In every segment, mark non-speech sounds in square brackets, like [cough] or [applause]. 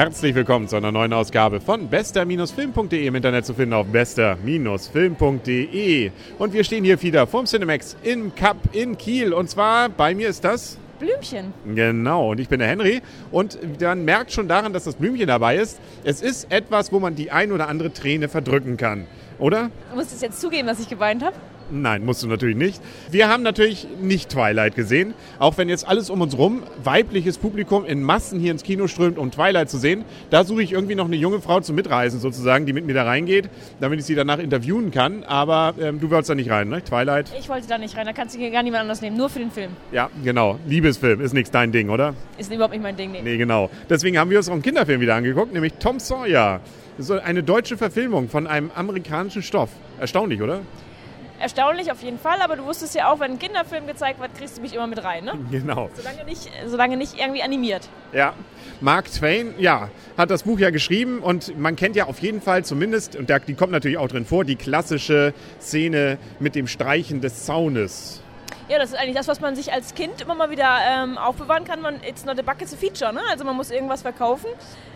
Herzlich willkommen zu einer neuen Ausgabe von bester-film.de im Internet zu finden auf bester-film.de. Und wir stehen hier wieder vom Cinemax in Cup in Kiel. Und zwar bei mir ist das Blümchen. Genau, und ich bin der Henry. Und man merkt schon daran, dass das Blümchen dabei ist. Es ist etwas, wo man die ein oder andere Träne verdrücken kann, oder? Du musst es jetzt zugeben, dass ich geweint habe. Nein, musst du natürlich nicht. Wir haben natürlich nicht Twilight gesehen, auch wenn jetzt alles um uns rum weibliches Publikum in Massen hier ins Kino strömt, um Twilight zu sehen. Da suche ich irgendwie noch eine junge Frau zum Mitreisen sozusagen, die mit mir da reingeht, damit ich sie danach interviewen kann. Aber ähm, du wolltest da nicht rein, ne? Twilight? Ich wollte da nicht rein, da kannst du hier gar niemand anders nehmen, nur für den Film. Ja, genau. Liebesfilm ist nichts dein Ding, oder? Ist überhaupt nicht mein Ding, nee. Nee, genau. Deswegen haben wir uns auch einen Kinderfilm wieder angeguckt, nämlich Tom Sawyer. Ist eine deutsche Verfilmung von einem amerikanischen Stoff. Erstaunlich, oder? Erstaunlich auf jeden Fall, aber du wusstest ja auch, wenn ein Kinderfilm gezeigt wird, kriegst du mich immer mit rein, ne? Genau. Solange nicht, solange nicht irgendwie animiert. Ja. Mark Twain, ja, hat das Buch ja geschrieben und man kennt ja auf jeden Fall zumindest, und die kommt natürlich auch drin vor, die klassische Szene mit dem Streichen des Zaunes. Ja, das ist eigentlich das, was man sich als Kind immer mal wieder ähm, aufbewahren kann. Man, it's not a bucket to feature, ne? Also man muss irgendwas verkaufen,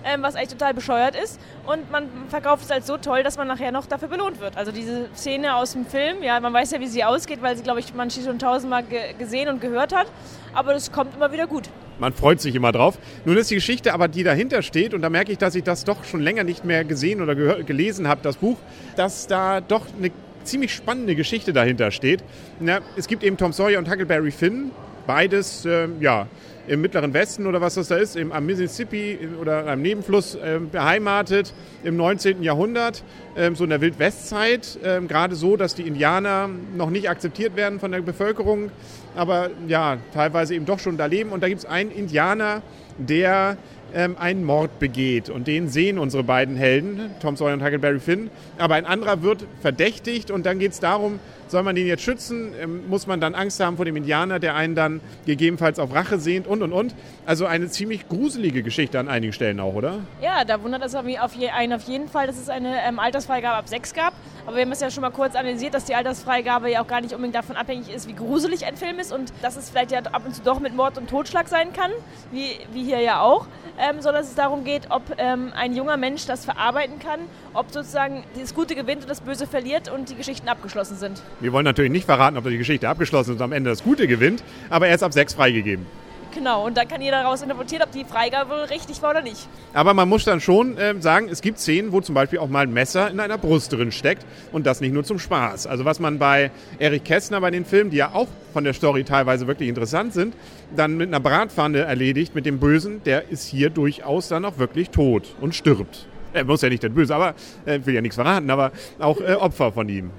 ähm, was eigentlich total bescheuert ist. Und man verkauft es als so toll, dass man nachher noch dafür belohnt wird. Also diese Szene aus dem Film, ja, man weiß ja, wie sie ausgeht, weil sie, glaube ich, man schon tausendmal ge gesehen und gehört hat. Aber das kommt immer wieder gut. Man freut sich immer drauf. Nun ist die Geschichte aber, die dahinter steht, und da merke ich, dass ich das doch schon länger nicht mehr gesehen oder gelesen habe, das Buch, dass da doch eine ziemlich spannende Geschichte dahinter steht. Na, es gibt eben Tom Sawyer und Huckleberry Finn, beides äh, ja, im Mittleren Westen oder was das da ist, im, am Mississippi oder am Nebenfluss äh, beheimatet im 19. Jahrhundert, äh, so in der Wildwestzeit. Äh, Gerade so, dass die Indianer noch nicht akzeptiert werden von der Bevölkerung, aber ja, teilweise eben doch schon da leben. Und da gibt es einen Indianer, der ähm, einen Mord begeht. Und den sehen unsere beiden Helden, Tom Sawyer und Huckleberry Finn. Aber ein anderer wird verdächtigt und dann geht es darum, soll man den jetzt schützen? Ähm, muss man dann Angst haben vor dem Indianer, der einen dann gegebenenfalls auf Rache sehnt und und und? Also eine ziemlich gruselige Geschichte an einigen Stellen auch, oder? Ja, da wundert es einen auf jeden Fall, dass es eine ähm, Altersfreigabe ab 6 gab. Aber wir haben es ja schon mal kurz analysiert, dass die Altersfreigabe ja auch gar nicht unbedingt davon abhängig ist, wie gruselig ein Film ist und dass es vielleicht ja ab und zu doch mit Mord und Totschlag sein kann, wie, wie hier ja auch, ähm, sondern dass es darum geht, ob ähm, ein junger Mensch das verarbeiten kann, ob sozusagen das Gute gewinnt und das Böse verliert und die Geschichten abgeschlossen sind. Wir wollen natürlich nicht verraten, ob die Geschichte abgeschlossen ist und am Ende das Gute gewinnt, aber er ist ab sechs freigegeben. Genau, und dann kann jeder daraus interpretieren, ob die Freigabe richtig war oder nicht. Aber man muss dann schon äh, sagen, es gibt Szenen, wo zum Beispiel auch mal ein Messer in einer Brust drin steckt und das nicht nur zum Spaß. Also was man bei Erich Kästner bei den Filmen, die ja auch von der Story teilweise wirklich interessant sind, dann mit einer Bratpfanne erledigt mit dem Bösen, der ist hier durchaus dann auch wirklich tot und stirbt. Er muss ja nicht der Böse, aber er äh, will ja nichts verraten, aber auch äh, Opfer von ihm.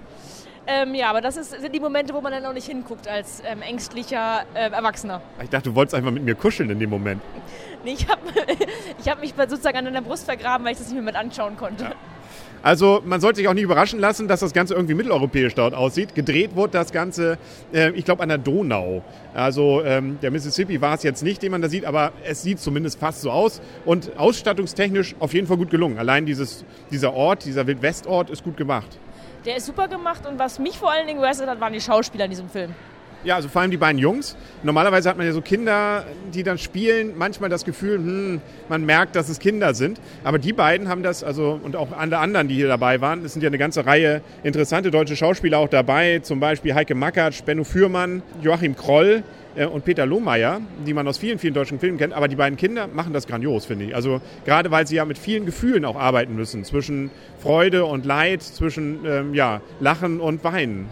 Ähm, ja, aber das ist, sind die Momente, wo man dann auch nicht hinguckt als ähm, ängstlicher äh, Erwachsener. Ich dachte, du wolltest einfach mit mir kuscheln in dem Moment. Nee, ich habe [laughs] ich hab mich sozusagen an deiner Brust vergraben, weil ich das nicht mehr mit anschauen konnte. Ja. Also man sollte sich auch nicht überraschen lassen, dass das Ganze irgendwie mitteleuropäisch dort aussieht. Gedreht wurde das Ganze, äh, ich glaube, an der Donau. Also ähm, der Mississippi war es jetzt nicht, den man da sieht, aber es sieht zumindest fast so aus. Und ausstattungstechnisch auf jeden Fall gut gelungen. Allein dieses, dieser Ort, dieser Wildwestort ist gut gemacht. Der ist super gemacht und was mich vor allen Dingen begeistert hat, waren die Schauspieler in diesem Film. Ja, also vor allem die beiden Jungs. Normalerweise hat man ja so Kinder, die dann spielen, manchmal das Gefühl, hm, man merkt, dass es Kinder sind. Aber die beiden haben das, also und auch alle anderen, die hier dabei waren, es sind ja eine ganze Reihe interessante deutsche Schauspieler auch dabei, zum Beispiel Heike Mackert, Benno Fürmann, Joachim Kroll und Peter Lohmeier, die man aus vielen, vielen deutschen Filmen kennt. Aber die beiden Kinder machen das grandios, finde ich. Also gerade weil sie ja mit vielen Gefühlen auch arbeiten müssen, zwischen Freude und Leid, zwischen ähm, ja, Lachen und Weinen.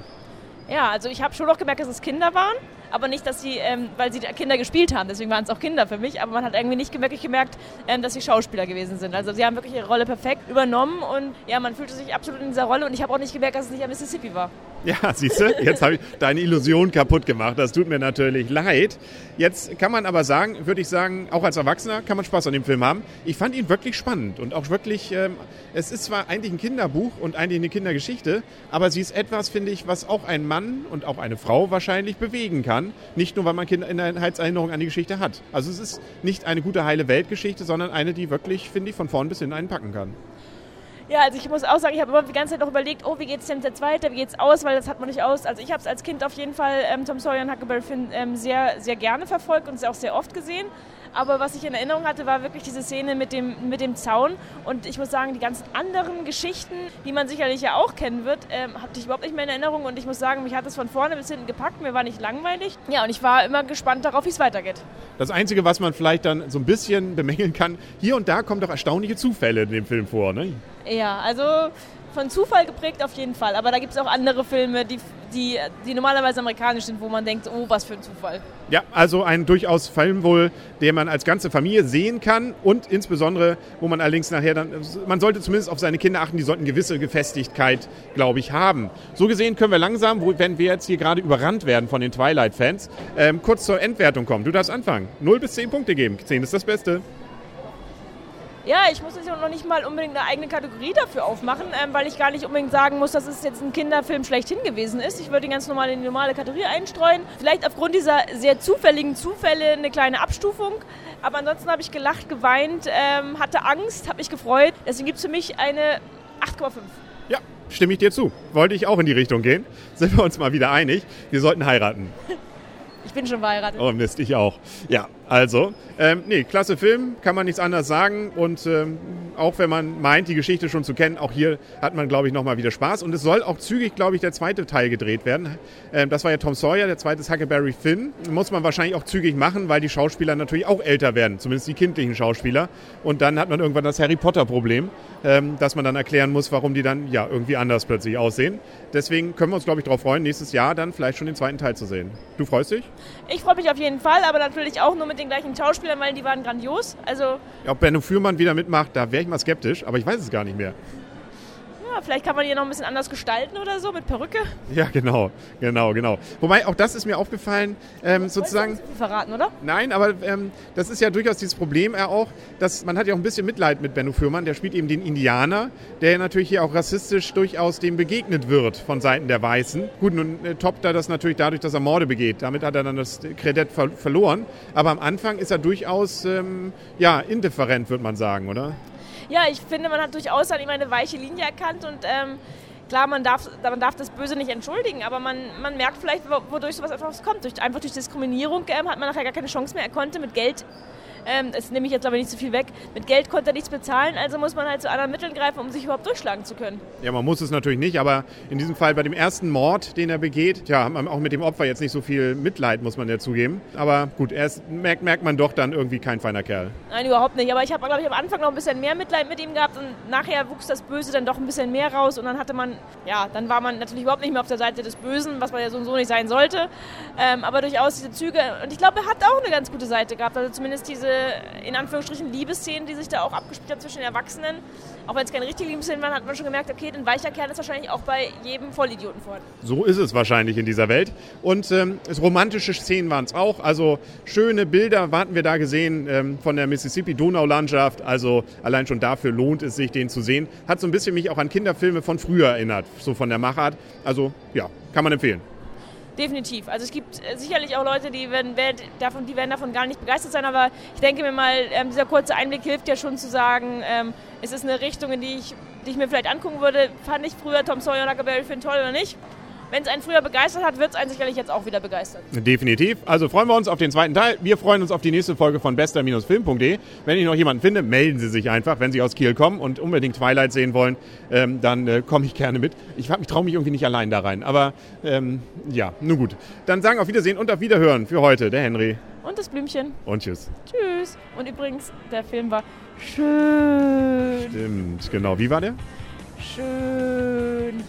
Ja, also ich habe schon noch gemerkt, dass es Kinder waren, aber nicht, dass sie, ähm, weil sie Kinder gespielt haben, deswegen waren es auch Kinder für mich, aber man hat irgendwie nicht wirklich gemerkt, ähm, dass sie Schauspieler gewesen sind. Also sie haben wirklich ihre Rolle perfekt übernommen und ja, man fühlte sich absolut in dieser Rolle und ich habe auch nicht gemerkt, dass es nicht am Mississippi war. Ja, [laughs] siehst du, jetzt habe ich deine Illusion kaputt gemacht. Das tut mir natürlich leid. Jetzt kann man aber sagen, würde ich sagen, auch als Erwachsener kann man Spaß an dem Film haben. Ich fand ihn wirklich spannend und auch wirklich, ähm, es ist zwar eigentlich ein Kinderbuch und eigentlich eine Kindergeschichte, aber sie ist etwas, finde ich, was auch ein Mann und auch eine Frau wahrscheinlich bewegen kann. Nicht nur, weil man Kindheitserinnerung an die Geschichte hat. Also es ist nicht eine gute, heile Weltgeschichte, sondern eine, die wirklich, finde ich, von vorn bis hin einen packen kann. Ja, also ich muss auch sagen, ich habe immer die ganze Zeit noch überlegt, oh, wie geht es denn jetzt weiter, wie geht es aus, weil das hat man nicht aus. Also ich habe es als Kind auf jeden Fall ähm, Tom Sawyer und Huckleberry Finn ähm, sehr, sehr gerne verfolgt und auch sehr oft gesehen. Aber was ich in Erinnerung hatte, war wirklich diese Szene mit dem, mit dem Zaun. Und ich muss sagen, die ganzen anderen Geschichten, die man sicherlich ja auch kennen wird, ähm, hatte ich überhaupt nicht mehr in Erinnerung. Und ich muss sagen, mich hat es von vorne bis hinten gepackt. Mir war nicht langweilig. Ja, und ich war immer gespannt darauf, wie es weitergeht. Das Einzige, was man vielleicht dann so ein bisschen bemängeln kann, hier und da kommen doch erstaunliche Zufälle in dem Film vor, ne? Ja, also von Zufall geprägt auf jeden Fall. Aber da gibt es auch andere Filme, die, die, die normalerweise amerikanisch sind, wo man denkt, oh, was für ein Zufall. Ja, also ein durchaus Film wohl, den man als ganze Familie sehen kann und insbesondere, wo man allerdings nachher dann, man sollte zumindest auf seine Kinder achten, die sollten gewisse Gefestigkeit, glaube ich, haben. So gesehen können wir langsam, wenn wir jetzt hier gerade überrannt werden von den Twilight-Fans, ähm, kurz zur Endwertung kommen. Du darfst anfangen. 0 bis 10 Punkte geben. 10 ist das Beste. Ja, ich muss jetzt noch nicht mal unbedingt eine eigene Kategorie dafür aufmachen, ähm, weil ich gar nicht unbedingt sagen muss, dass es jetzt ein Kinderfilm schlechthin gewesen ist. Ich würde ihn ganz normal in die normale Kategorie einstreuen. Vielleicht aufgrund dieser sehr zufälligen Zufälle eine kleine Abstufung. Aber ansonsten habe ich gelacht, geweint, ähm, hatte Angst, habe mich gefreut. Deswegen gibt es für mich eine 8,5. Ja, stimme ich dir zu. Wollte ich auch in die Richtung gehen. Sind wir uns mal wieder einig. Wir sollten heiraten. Ich bin schon verheiratet. Oh Mist, ich auch. Ja, also, ähm, nee, klasse Film, kann man nichts anderes sagen. Und ähm, auch wenn man meint, die Geschichte schon zu kennen, auch hier hat man, glaube ich, nochmal wieder Spaß. Und es soll auch zügig, glaube ich, der zweite Teil gedreht werden. Ähm, das war ja Tom Sawyer, der zweite ist Huckleberry Finn. Muss man wahrscheinlich auch zügig machen, weil die Schauspieler natürlich auch älter werden, zumindest die kindlichen Schauspieler. Und dann hat man irgendwann das Harry Potter-Problem, ähm, dass man dann erklären muss, warum die dann ja irgendwie anders plötzlich aussehen. Deswegen können wir uns, glaube ich, darauf freuen, nächstes Jahr dann vielleicht schon den zweiten Teil zu sehen. Du freust dich? Ich freue mich auf jeden Fall, aber natürlich auch nur mit den gleichen Schauspielern, weil die waren grandios. Also ja, ob Benno Fürmann wieder mitmacht, da wäre ich mal skeptisch, aber ich weiß es gar nicht mehr. Ja, vielleicht kann man die noch ein bisschen anders gestalten oder so, mit Perücke. Ja, genau, genau, genau. Wobei, auch das ist mir aufgefallen, ähm, sozusagen... Nicht verraten, oder? Nein, aber ähm, das ist ja durchaus dieses Problem ja auch, dass man hat ja auch ein bisschen Mitleid mit Benno Fürmann, der spielt eben den Indianer, der natürlich hier auch rassistisch durchaus dem begegnet wird von Seiten der Weißen. Gut, nun äh, toppt er das natürlich dadurch, dass er Morde begeht. Damit hat er dann das Kredit ver verloren. Aber am Anfang ist er durchaus, ähm, ja, indifferent, würde man sagen, oder? Ja, ich finde, man hat durchaus an ihm eine weiche Linie erkannt und ähm, klar, man darf, man darf das Böse nicht entschuldigen, aber man, man merkt vielleicht, wodurch sowas einfach kommt. Durch, einfach durch Diskriminierung ähm, hat man nachher gar keine Chance mehr. Er konnte mit Geld ähm, das nehme ich jetzt aber nicht zu viel weg. Mit Geld konnte er nichts bezahlen, also muss man halt zu anderen Mitteln greifen, um sich überhaupt durchschlagen zu können. Ja, man muss es natürlich nicht, aber in diesem Fall bei dem ersten Mord, den er begeht, ja, hat man auch mit dem Opfer jetzt nicht so viel Mitleid, muss man ja zugeben. Aber gut, erst merkt, merkt man doch dann irgendwie kein feiner Kerl. Nein, überhaupt nicht. Aber ich habe, glaube ich, am Anfang noch ein bisschen mehr Mitleid mit ihm gehabt und nachher wuchs das Böse dann doch ein bisschen mehr raus und dann hatte man, ja, dann war man natürlich überhaupt nicht mehr auf der Seite des Bösen, was man ja so und so nicht sein sollte. Ähm, aber durchaus diese Züge, und ich glaube, er hat auch eine ganz gute Seite gehabt. Also zumindest diese, in Anführungsstrichen Liebesszenen, die sich da auch abgespielt haben zwischen den Erwachsenen. Auch wenn es keine richtigen Liebesszenen waren, hat man schon gemerkt, okay, ein weicher Kern ist wahrscheinlich auch bei jedem Vollidioten vorhanden. So ist es wahrscheinlich in dieser Welt. Und ähm, romantische Szenen waren es auch. Also schöne Bilder warten wir da gesehen ähm, von der Mississippi-Donau-Landschaft. Also allein schon dafür lohnt es sich, den zu sehen. Hat so ein bisschen mich auch an Kinderfilme von früher erinnert, so von der Machart. Also ja, kann man empfehlen. Definitiv. Also es gibt äh, sicherlich auch Leute, die werden, davon, die werden davon gar nicht begeistert sein, aber ich denke mir mal, ähm, dieser kurze Einblick hilft ja schon zu sagen, ähm, es ist eine Richtung, in die ich, die ich mir vielleicht angucken würde. Fand ich früher Tom Sawyer und Huckleberry Finn toll oder nicht? Wenn es einen früher begeistert hat, wird es einen sicherlich jetzt auch wieder begeistern. Definitiv. Also freuen wir uns auf den zweiten Teil. Wir freuen uns auf die nächste Folge von bester-film.de. Wenn ich noch jemanden finde, melden Sie sich einfach, wenn Sie aus Kiel kommen und unbedingt Twilight sehen wollen, ähm, dann äh, komme ich gerne mit. Ich, ich traue mich irgendwie nicht allein da rein. Aber ähm, ja, nun gut. Dann sagen auf Wiedersehen und auf Wiederhören für heute der Henry. Und das Blümchen. Und tschüss. Tschüss. Und übrigens, der Film war schön. Stimmt, genau. Wie war der? Schön.